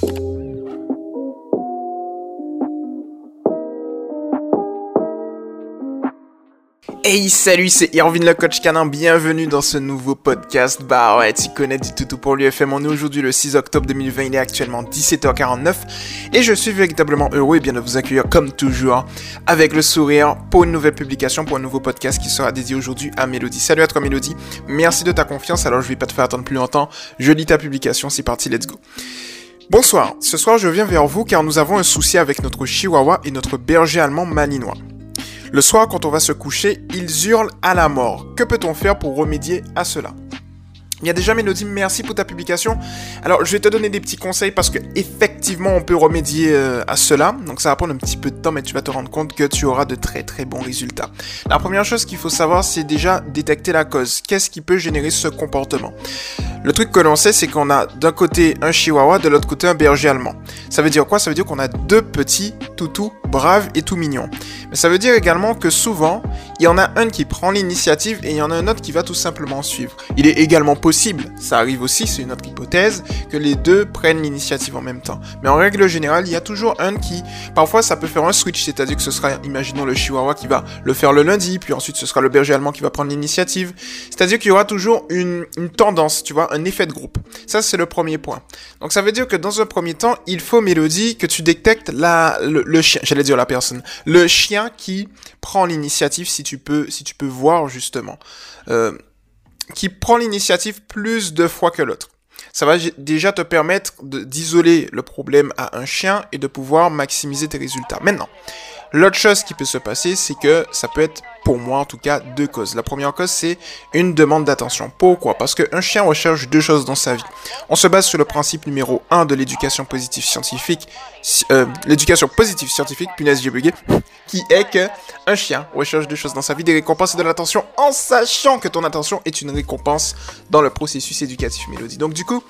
Hey salut, c'est Irvin le coach canin, bienvenue dans ce nouveau podcast. Bah ouais, tu connais du tout pour l'UFM, on est aujourd'hui le 6 octobre 2020, il est actuellement 17h49 et je suis véritablement heureux et bien de vous accueillir comme toujours avec le sourire pour une nouvelle publication, pour un nouveau podcast qui sera dédié aujourd'hui à Mélodie. Salut à toi Mélodie, merci de ta confiance, alors je vais pas te faire attendre plus longtemps, je lis ta publication, c'est parti, let's go. Bonsoir, ce soir je viens vers vous car nous avons un souci avec notre chihuahua et notre berger allemand malinois. Le soir, quand on va se coucher, ils hurlent à la mort. Que peut-on faire pour remédier à cela? Il y a déjà Mélodie, merci pour ta publication. Alors, je vais te donner des petits conseils parce que effectivement, on peut remédier euh, à cela. Donc, ça va prendre un petit peu de temps, mais tu vas te rendre compte que tu auras de très très bons résultats. La première chose qu'il faut savoir, c'est déjà détecter la cause. Qu'est-ce qui peut générer ce comportement? Le truc que l'on sait, c'est qu'on a d'un côté un chihuahua, de l'autre côté un berger allemand. Ça veut dire quoi? Ça veut dire qu'on a deux petits toutous braves et tout mignons. Mais ça veut dire également que souvent, il y en a un qui prend l'initiative et il y en a un autre qui va tout simplement suivre. Il est également possible, ça arrive aussi, c'est une autre hypothèse, que les deux prennent l'initiative en même temps. Mais en règle générale, il y a toujours un qui, parfois ça peut faire un switch, c'est-à-dire que ce sera, imaginons le chihuahua qui va le faire le lundi, puis ensuite ce sera le berger allemand qui va prendre l'initiative. C'est-à-dire qu'il y aura toujours une, tendance, tu vois, un effet de groupe. Ça, c'est le premier point. Donc ça veut dire que dans un premier temps, il faut, Mélodie, que tu détectes la, le chien j'allais dire la personne, le chien qui prend l'initiative, si tu peux, si tu peux voir justement, euh, qui prend l'initiative plus de fois que l'autre. Ça va déjà te permettre d'isoler le problème à un chien et de pouvoir maximiser tes résultats. Maintenant, l'autre chose qui peut se passer, c'est que ça peut être pour moi en tout cas deux causes. La première cause c'est une demande d'attention. Pourquoi? Parce qu'un chien recherche deux choses dans sa vie. On se base sur le principe numéro 1 de l'éducation positive scientifique, euh, l'éducation positive scientifique, punaise j'ai bugué, qui est que un chien recherche deux choses dans sa vie, des récompenses et de l'attention, en sachant que ton attention est une récompense dans le processus éducatif mélodie. Donc du coup,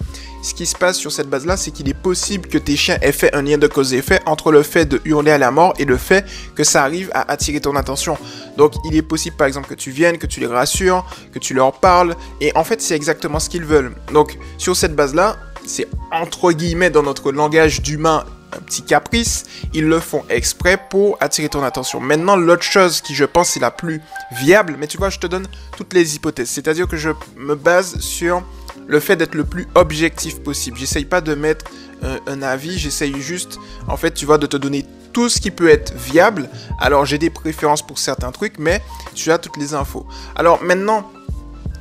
ce qui se passe sur cette base-là, c'est qu'il est possible que tes chiens aient fait un lien de cause et effet entre le fait de hurler à la mort et le fait que ça arrive à attirer ton attention. Donc il est possible par exemple que tu viennes, que tu les rassures, que tu leur parles, et en fait c'est exactement ce qu'ils veulent. Donc sur cette base-là, c'est entre guillemets dans notre langage d'humain un petit caprice, ils le font exprès pour attirer ton attention. Maintenant, l'autre chose qui je pense est la plus viable, mais tu vois, je te donne toutes les hypothèses. C'est-à-dire que je me base sur le fait d'être le plus objectif possible. J'essaye pas de mettre un, un avis, j'essaye juste, en fait, tu vois, de te donner tout ce qui peut être viable. Alors j'ai des préférences pour certains trucs, mais tu as toutes les infos. Alors maintenant,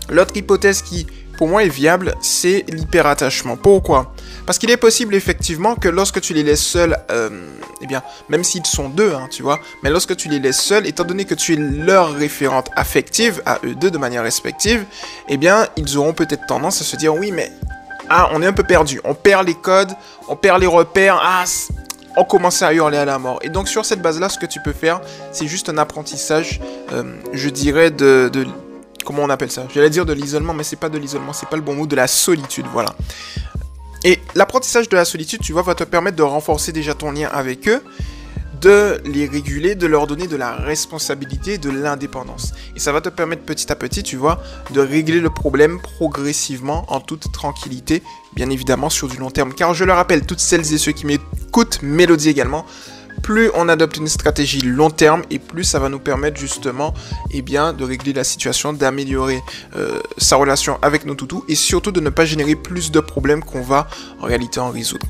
l'autre hypothèse qui pour moi est viable, c'est l'hyperattachement. Pourquoi? Parce qu'il est possible effectivement que lorsque tu les laisses seuls, euh, eh bien, même s'ils sont deux, hein, tu vois, mais lorsque tu les laisses seuls, étant donné que tu es leur référente affective à eux deux de manière respective, eh bien, ils auront peut-être tendance à se dire oui, mais ah, on est un peu perdu, on perd les codes, on perd les repères, ah, on commence à hurler à la mort. Et donc sur cette base-là, ce que tu peux faire, c'est juste un apprentissage, euh, je dirais, de, Comment on appelle ça? J'allais dire de l'isolement, mais c'est pas de l'isolement, c'est pas le bon mot, de la solitude, voilà. Et l'apprentissage de la solitude, tu vois, va te permettre de renforcer déjà ton lien avec eux, de les réguler, de leur donner de la responsabilité, de l'indépendance. Et ça va te permettre petit à petit, tu vois, de régler le problème progressivement, en toute tranquillité, bien évidemment sur du long terme. Car je le rappelle, toutes celles et ceux qui m'écoutent, Mélodie également, plus on adopte une stratégie long terme et plus ça va nous permettre justement eh bien, de régler la situation, d'améliorer euh, sa relation avec nos toutous et surtout de ne pas générer plus de problèmes qu'on va en réalité en résoudre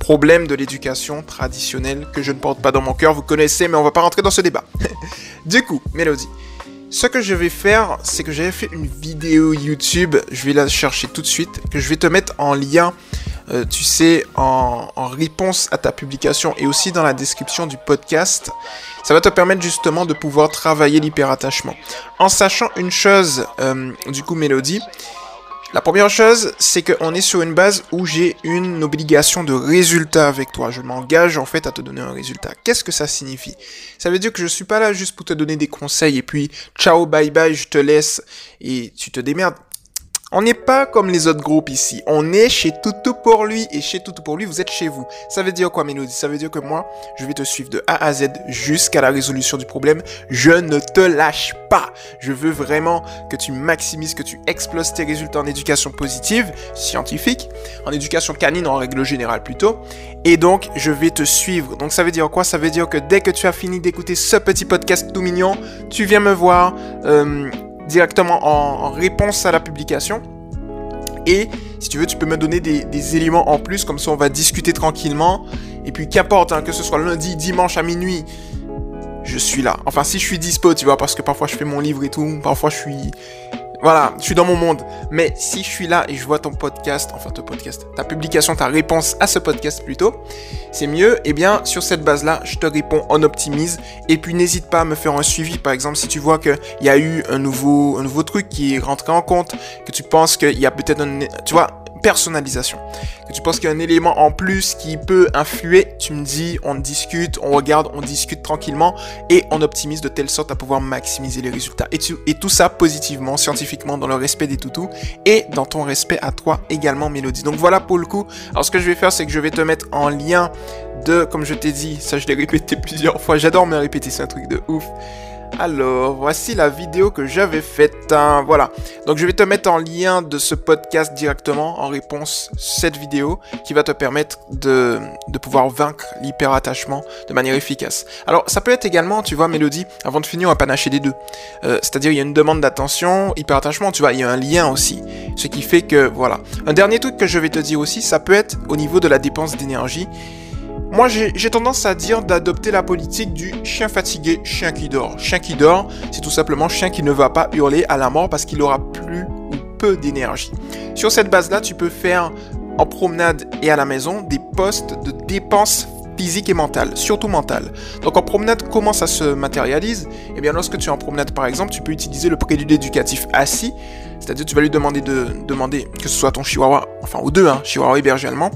problème de l'éducation traditionnelle que je ne porte pas dans mon cœur, vous connaissez, mais on va pas rentrer dans ce débat. du coup, Mélodie, ce que je vais faire, c'est que j'avais fait une vidéo YouTube, je vais la chercher tout de suite, que je vais te mettre en lien, euh, tu sais, en, réponse à ta publication et aussi dans la description du podcast. Ça va te permettre justement de pouvoir travailler l'hyperattachement. En sachant une chose, euh, du coup, Mélodie, la première chose, c'est qu'on est sur une base où j'ai une obligation de résultat avec toi. Je m'engage en fait à te donner un résultat. Qu'est-ce que ça signifie? Ça veut dire que je suis pas là juste pour te donner des conseils et puis ciao, bye bye, je te laisse et tu te démerdes. On n'est pas comme les autres groupes ici. On est chez Toutou pour lui et chez Toutou pour lui, vous êtes chez vous. Ça veut dire quoi, Mélodie? Ça veut dire que moi, je vais te suivre de A à Z jusqu'à la résolution du problème. Je ne te lâche pas. Je veux vraiment que tu maximises, que tu exploses tes résultats en éducation positive, scientifique, en éducation canine en règle générale plutôt. Et donc, je vais te suivre. Donc, ça veut dire quoi? Ça veut dire que dès que tu as fini d'écouter ce petit podcast tout mignon, tu viens me voir. Euh, directement en, réponse à la publication. Et si tu veux, tu peux me donner des, éléments en plus, comme ça on va discuter tranquillement. Et puis qu'importe, hein, que ce soit lundi, dimanche à minuit, je suis là. Enfin, si je suis dispo, tu vois, parce que parfois je fais mon livre et tout, parfois je suis voilà, je suis dans mon monde. Mais si je suis là et je vois ton podcast, enfin ton podcast, ta publication, ta réponse à ce podcast plutôt, c'est mieux. Eh bien, sur cette base-là, je te réponds, on optimise. Et puis, n'hésite pas à me faire un suivi. Par exemple, si tu vois qu'il y a eu un nouveau, un nouveau truc qui est rentré en compte, que tu penses qu'il y a peut-être un, tu vois, personnalisation. Que tu penses qu'il y a un élément en plus qui peut influer, tu me dis, on discute, on regarde, on discute tranquillement et on optimise de telle sorte à pouvoir maximiser les résultats. Et, tout ça positivement, scientifiquement, dans le respect des toutous et dans ton respect à toi également, Mélodie. Donc voilà pour le coup. Alors ce que je vais faire, c'est que je vais te mettre en lien de, comme je t'ai dit, ça je l'ai répété plusieurs fois, j'adore me répéter, c'est un truc de ouf. Alors, voici la vidéo que j'avais faite. Hein. voilà. Donc, je vais te mettre en lien de ce podcast directement en réponse cette vidéo qui va te permettre de, pouvoir vaincre l'hyperattachement de manière efficace. Alors, ça peut être également, tu vois, Mélodie, avant de finir, on va panacher des deux. Euh, c'est-à-dire, il y a une demande d'attention, hyperattachement, tu vois, il y a un lien aussi. Ce qui fait que, voilà. Un dernier truc que je vais te dire aussi, ça peut être au niveau de la dépense d'énergie. Moi, j'ai tendance à dire d'adopter la politique du chien fatigué, chien qui dort. Chien qui dort, c'est tout simplement chien qui ne va pas hurler à la mort parce qu'il aura plus ou peu d'énergie. Sur cette base-là, tu peux faire en promenade et à la maison des postes de dépenses physiques et mentales, surtout mentales. Donc en promenade, comment ça se matérialise? Eh bien lorsque tu es en promenade par exemple, tu peux utiliser le prélude éducatif assis c'est-à-dire, tu vas lui demander de demander que ce soit ton chihuahua, enfin aux deux, hein, chihuahua et berger allemand,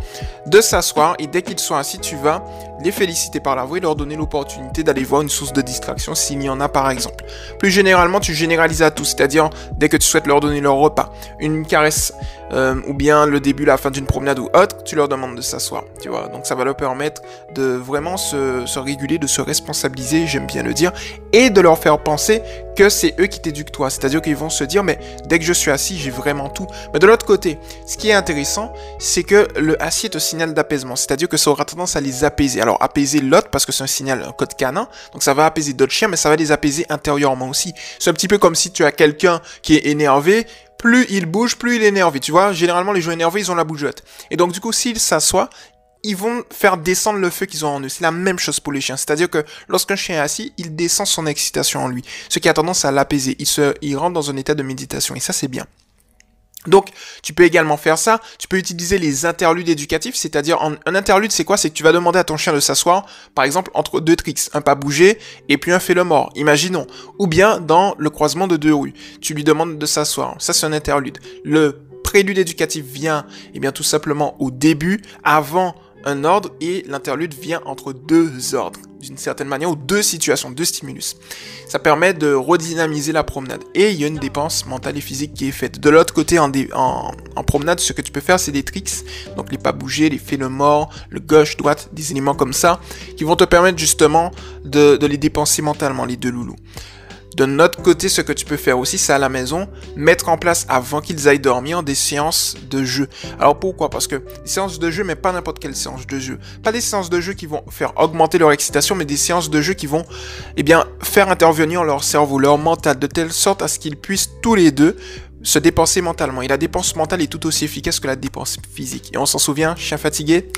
de s'asseoir et dès qu'ils sont assis, tu vas les féliciter par la voix et leur donner l'opportunité d'aller voir une source de distraction s'il y en a par exemple. Plus généralement, tu généralises à tous, c'est-à-dire dès que tu souhaites leur donner leur repas, une caresse euh, ou bien le début, la fin d'une promenade ou autre, tu leur demandes de s'asseoir, tu vois. Donc ça va leur permettre de vraiment se, se réguler, de se responsabiliser, j'aime bien le dire, et de leur faire penser que c'est eux qui t'éduquent toi. C'est-à-dire qu'ils vont se dire, mais dès que je suis assis, j'ai vraiment tout. Mais de l'autre côté, ce qui est intéressant, c'est que le assis est un signal d'apaisement. C'est-à-dire que ça aura tendance à les apaiser. Alors apaiser l'autre parce que c'est un signal, un code canin. Donc ça va apaiser d'autres chiens, mais ça va les apaiser intérieurement aussi. C'est un petit peu comme si tu as quelqu'un qui est énervé, plus il bouge, plus il est énervé. Tu vois, généralement, les gens énervés, ils ont la bougeotte. Et donc, du coup, s'il s'assoit, ils vont faire descendre le feu qu'ils ont en eux. C'est la même chose pour les chiens. C'est-à-dire que lorsqu'un chien est assis, il descend son excitation en lui. Ce qui a tendance à l'apaiser. Il se, il rentre dans un état de méditation. Et ça, c'est bien. Donc, tu peux également faire ça. Tu peux utiliser les interludes éducatifs, c'est-à-dire un interlude, c'est quoi? C'est que tu vas demander à ton chien de s'asseoir, par exemple, entre deux tricks, un pas bouger et puis un fait le mort. Imaginons. Ou bien dans le croisement de deux rues, tu lui demandes de s'asseoir. Ça, c'est un interlude. Le prélude éducatif vient, eh bien, tout simplement au début, avant un ordre et l'interlude vient entre deux ordres, d'une certaine manière, ou deux situations, deux stimulus. Ça permet de redynamiser la promenade. Et il y a une dépense mentale et physique qui est faite. De l'autre côté, en, en, promenade, ce que tu peux faire, c'est des tricks. Donc les pas bouger, les faits le le gauche, droite, des éléments comme ça, qui vont te permettre justement de les dépenser mentalement, les deux loulous. De notre côté, ce que tu peux faire aussi, c'est à la maison, mettre en place avant qu'ils aillent dormir des séances de jeu. Alors pourquoi? Parce que des séances de jeu, mais pas n'importe quelle séance de jeu. Pas des séances de jeu qui vont faire augmenter leur excitation, mais des séances de jeu qui vont, eh bien, faire intervenir leur cerveau, leur mental, de telle sorte à ce qu'ils puissent tous les deux se dépenser mentalement. Et la dépense mentale est tout aussi efficace que la dépense physique. Et on s'en souvient, chien fatigué,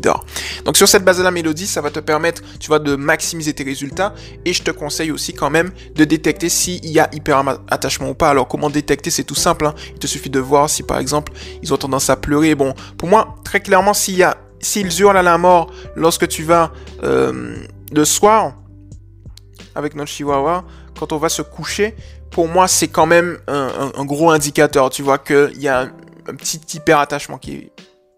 dort. Donc sur cette base de la mélodie, ça va te permettre, tu vois, de maximiser tes résultats. Et je te conseille aussi quand même de détecter s'il y a hyper attachement ou pas. Alors comment détecter? C'est tout simple. Hein. Il te suffit de voir si par exemple ils ont tendance à pleurer. Bon, pour moi, très clairement, s'il y a, s'ils hurlent à la mort lorsque tu vas euh, le soir avec notre chihuahua, quand on va se coucher, pour moi, c'est quand même un, gros indicateur. Tu vois qu'il y a un, petit hyper attachement qui est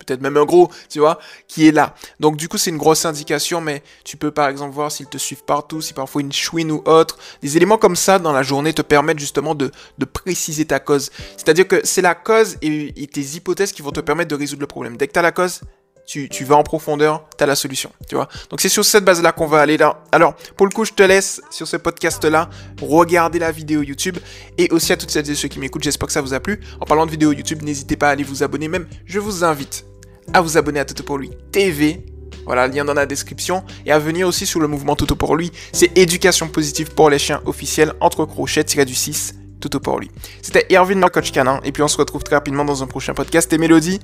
peut-être même un gros, tu vois, qui est là. Donc du coup, c'est une grosse indication, mais tu peux par exemple voir s'ils te suivent partout, si parfois une chouine ou autre. Des éléments comme ça dans la journée te permettent justement de, préciser ta cause. C'est-à-dire que c'est la cause et, tes hypothèses qui vont te permettre de résoudre le problème. Dès que tu as la cause, tu, vas en profondeur, tu as la solution, tu vois. Donc c'est sur cette base-là qu'on va aller là. Alors, pour le coup, je te laisse sur ce podcast-là regarder la vidéo YouTube et aussi à toutes celles et ceux qui m'écoutent, j'espère que ça vous a plu. En parlant de vidéo YouTube, n'hésitez pas à aller vous abonner, même je vous invite à vous abonner à Toto pour lui TV. Voilà, lien dans la description. Et à venir aussi sur le mouvement Toto pour lui. C'est éducation positive pour les chiens officiels entre crochets tiré du 6. Toto pour lui. C'était Erwin, le coach canin. Et puis on se retrouve très rapidement dans un prochain podcast. Et Mélodie,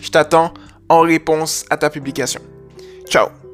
je t'attends en réponse à ta publication. Ciao